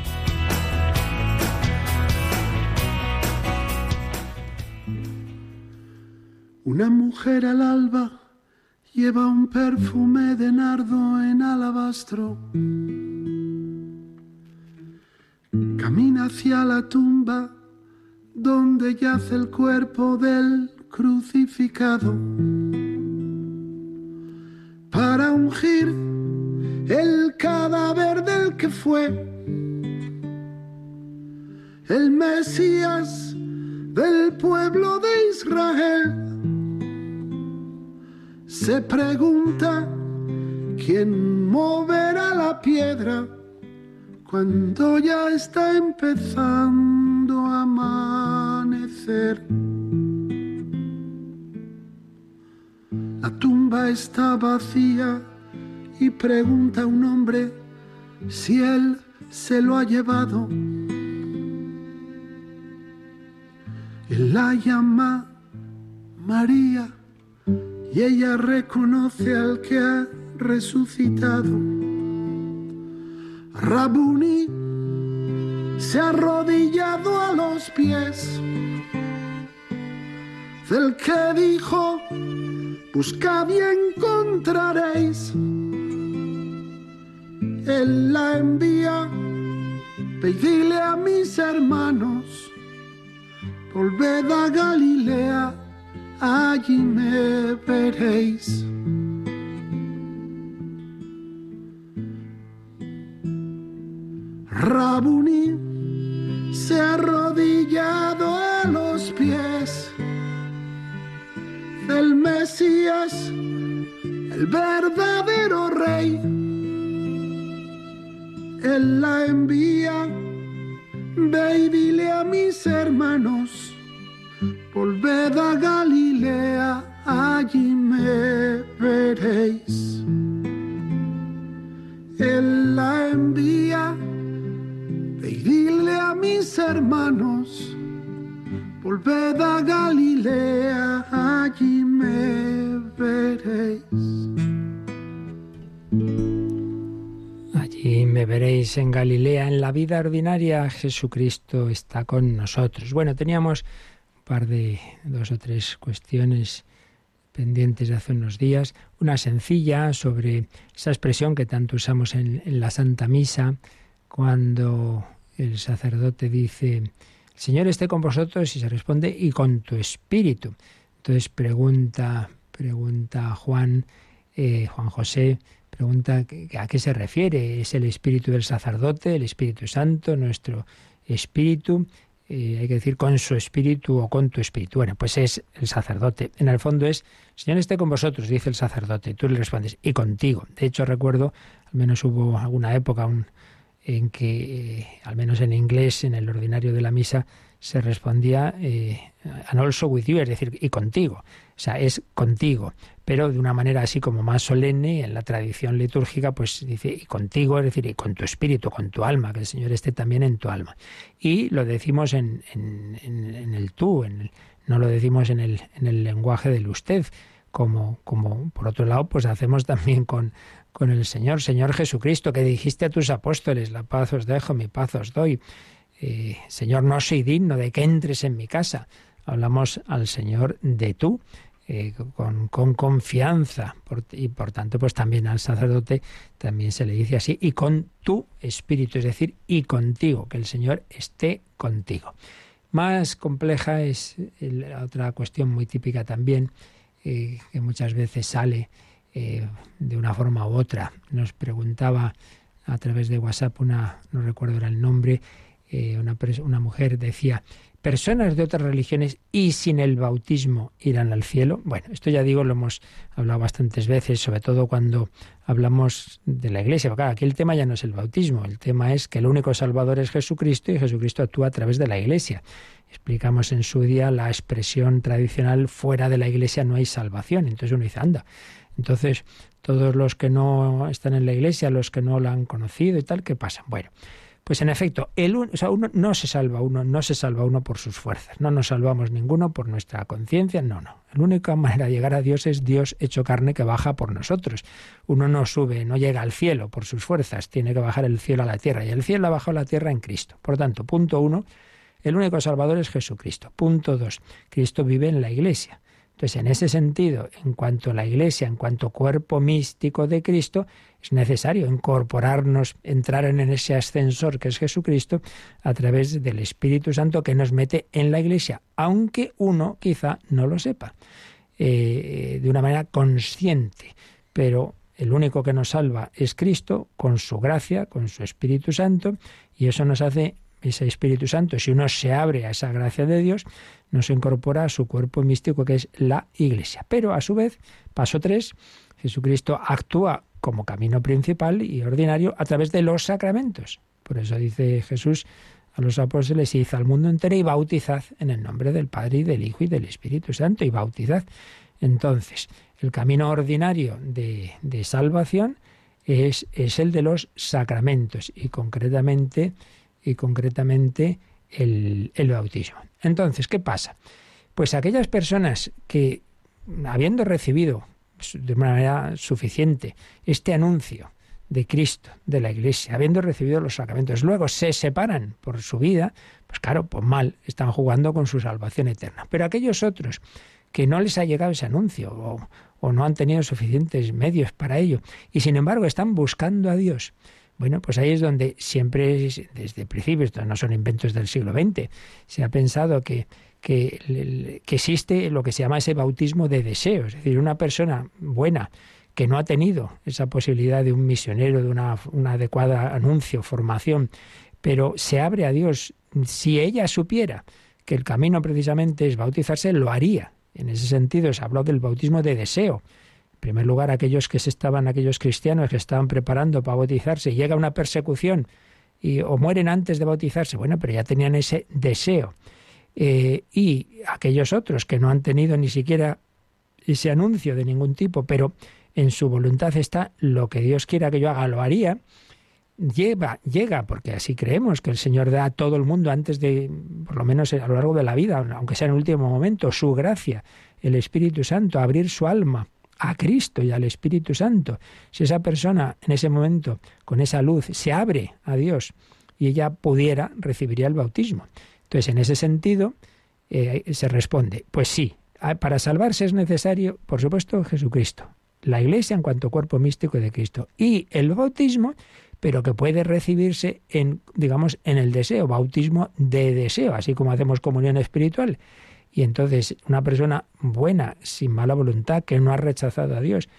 Speaker 4: Una mujer al alba lleva un perfume de nardo en alabastro. Camina hacia la tumba donde yace el cuerpo del crucificado. ungir el cadáver del que fue el Mesías del pueblo de Israel. Se pregunta quién moverá la piedra cuando ya está empezando a amanecer. La tumba está vacía y pregunta a un hombre si él se lo ha llevado. Él la llama María y ella reconoce al que ha resucitado. Rabuni se ha arrodillado a los pies del que dijo, buscad y encontraréis. Él la envía, pedile a mis hermanos, volved a Galilea, allí me veréis. Rabuni se ha arrodillado a los pies del Mesías, el verdadero rey. Él la envía, ve y a mis hermanos, volved a Galilea, allí me veréis. Él la envía, y dile a mis hermanos, volved a Galilea, allí me veréis.
Speaker 2: Allí me veréis en Galilea, en la vida ordinaria, Jesucristo está con nosotros. Bueno, teníamos par de dos o tres cuestiones pendientes de hace unos días. Una sencilla sobre esa expresión que tanto usamos en, la Santa Misa, cuando el sacerdote dice, el Señor esté con vosotros y se responde, y con tu espíritu. Entonces pregunta, pregunta Juan, eh, Juan José, pregunta a qué se refiere. ¿Es el espíritu del sacerdote, el Espíritu Santo, nuestro espíritu? Eh, hay que decir con su espíritu o con tu espíritu. Bueno, pues es el sacerdote. En el fondo es, Señor esté con vosotros, dice el sacerdote. Y tú le respondes, y contigo. De hecho, recuerdo, al menos hubo alguna época en que, eh, al menos en inglés, en el ordinario de la misa, se respondía eh, and also with you, es decir, y contigo. O sea, es contigo, pero de una manera así como más solemne, en la tradición litúrgica, pues dice, y contigo, es decir, y con tu espíritu, con tu alma, que el Señor esté también en tu alma. Y lo decimos en, en, en, el tú, en el, no lo decimos en el, en el lenguaje del usted, como, como por otro lado, pues hacemos también con, con el Señor, Señor Jesucristo, que dijiste a tus apóstoles, la paz os dejo, mi paz os doy. Eh, Señor, no soy digno de que entres en mi casa. Hablamos al Señor de tú, eh, con, con, confianza, y por tanto, pues también al sacerdote también se le dice así, y con tu espíritu, es decir, y contigo, que el Señor esté contigo. Más compleja es otra cuestión muy típica también, eh, que muchas veces sale eh, de una forma u otra. Nos preguntaba a través de WhatsApp una, no recuerdo el nombre, eh, una, una mujer decía, personas de otras religiones y sin el bautismo irán al cielo. Bueno, esto ya digo, lo hemos hablado bastantes veces, sobre todo cuando hablamos de la iglesia. Porque aquí el tema ya no es el bautismo, el tema es que el único salvador es Jesucristo y Jesucristo actúa a través de la iglesia. Explicamos en su día la expresión tradicional, fuera de la iglesia no hay salvación. Entonces uno dice, anda, entonces todos los que no están en la iglesia, los que no la han conocido y tal, ¿qué pasa? Bueno, pues en efecto, el o sea, uno no se salva uno, no se salva uno por sus fuerzas, no nos salvamos ninguno por nuestra conciencia, no, no. La única manera de llegar a Dios es Dios hecho carne que baja por nosotros. Uno no sube, no llega al cielo por sus fuerzas, tiene que bajar el cielo a la tierra y el cielo ha bajado la tierra en Cristo. Por tanto, punto uno, el único salvador es Jesucristo. Punto dos, Cristo vive en la iglesia. Entonces, en ese sentido, en cuanto a la Iglesia, en cuanto cuerpo místico de Cristo, es necesario incorporarnos, entrar en ese ascensor que es Jesucristo a través del Espíritu Santo que nos mete en la Iglesia, aunque uno quizá no lo sepa, eh, de una manera consciente, pero el único que nos salva es Cristo, con su gracia, con su Espíritu Santo, y eso nos hace ese Espíritu Santo, si uno se abre a esa gracia de Dios, nos incorpora a su cuerpo místico que es la Iglesia. Pero a su vez, paso 3, Jesucristo actúa como camino principal y ordinario a través de los sacramentos. Por eso dice Jesús a los apóstoles, id al mundo entero y bautizad en el nombre del Padre y del Hijo y del Espíritu Santo, y bautizad. Entonces, el camino ordinario de, de salvación es, es, el de los sacramentos y concretamente, y concretamente el, el bautismo. Entonces, ¿qué pasa? Pues aquellas personas que, habiendo recibido de una manera suficiente este anuncio de Cristo, de la Iglesia, habiendo recibido los sacramentos, luego se separan por su vida, pues claro, pues mal, están jugando con su salvación eterna. Pero aquellos otros que no les ha llegado ese anuncio o, o no han tenido suficientes medios para ello y sin embargo están buscando a Dios, bueno, pues ahí es donde siempre, desde el principio, no son inventos del siglo XX, se ha pensado que que, existe lo que se llama ese bautismo de deseo, es decir, una persona buena que no ha tenido esa posibilidad de un misionero, de una, una adecuada anuncio, formación, pero se abre a Dios. Si ella supiera que el camino precisamente es bautizarse, lo haría. En ese sentido se habló del bautismo de deseo. Primer lugar, aquellos que se estaban, aquellos cristianos que estaban preparando para bautizarse, llega una persecución y, o mueren antes de bautizarse, bueno, pero ya tenían ese deseo. Eh, y aquellos otros que no han tenido ni siquiera ese anuncio de ningún tipo, pero en su voluntad está lo que Dios quiera que yo haga, lo haría, lleva, llega, porque así creemos que el Señor da a todo el mundo antes de, por lo menos a lo largo de la vida, aunque sea en el último momento, su gracia, el Espíritu Santo, abrir su alma a Cristo y al Espíritu Santo. Si esa persona en ese momento, con esa luz, se abre a Dios y ella pudiera, recibiría el bautismo. Entonces, en ese sentido, eh, se responde, pues sí, para salvarse es necesario, por supuesto, Jesucristo, la Iglesia en cuanto cuerpo místico de Cristo y el bautismo, pero que puede recibirse en, digamos, en el deseo, bautismo de deseo, así como hacemos comunión espiritual. Y entonces una persona buena, sin mala voluntad, que no ha rechazado a Dios,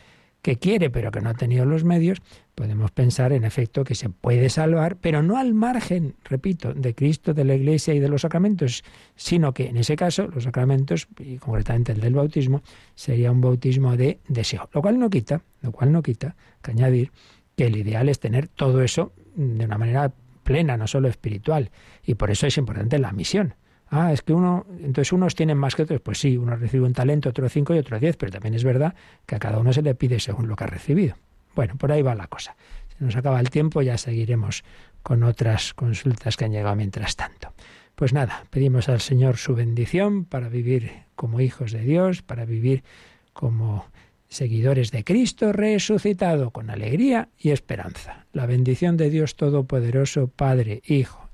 Speaker 2: que quiere pero que no ha tenido los medios, podemos pensar en efecto que se puede salvar, pero no al margen, repito, de Cristo, de la Iglesia y de los sacramentos, sino que en ese caso los sacramentos, y concretamente el del bautismo, sería un bautismo de deseo, lo cual no quita, lo cual no quita que añadir que el ideal es tener todo eso de una manera plena, no solo espiritual, y por eso es importante la misión. Ah, es que uno, entonces unos tienen más que otros. Pues sí, uno recibe un talento, otro cinco y otro diez, pero también es verdad que a cada uno se le pide según lo que ha recibido. Bueno, por ahí va la cosa. Se nos acaba el tiempo, ya seguiremos con otras consultas que han llegado mientras tanto. Pues nada, pedimos al Señor su bendición para vivir como hijos de Dios, para vivir como seguidores de Cristo resucitado con alegría y esperanza. La bendición de Dios Todopoderoso, Padre, Hijo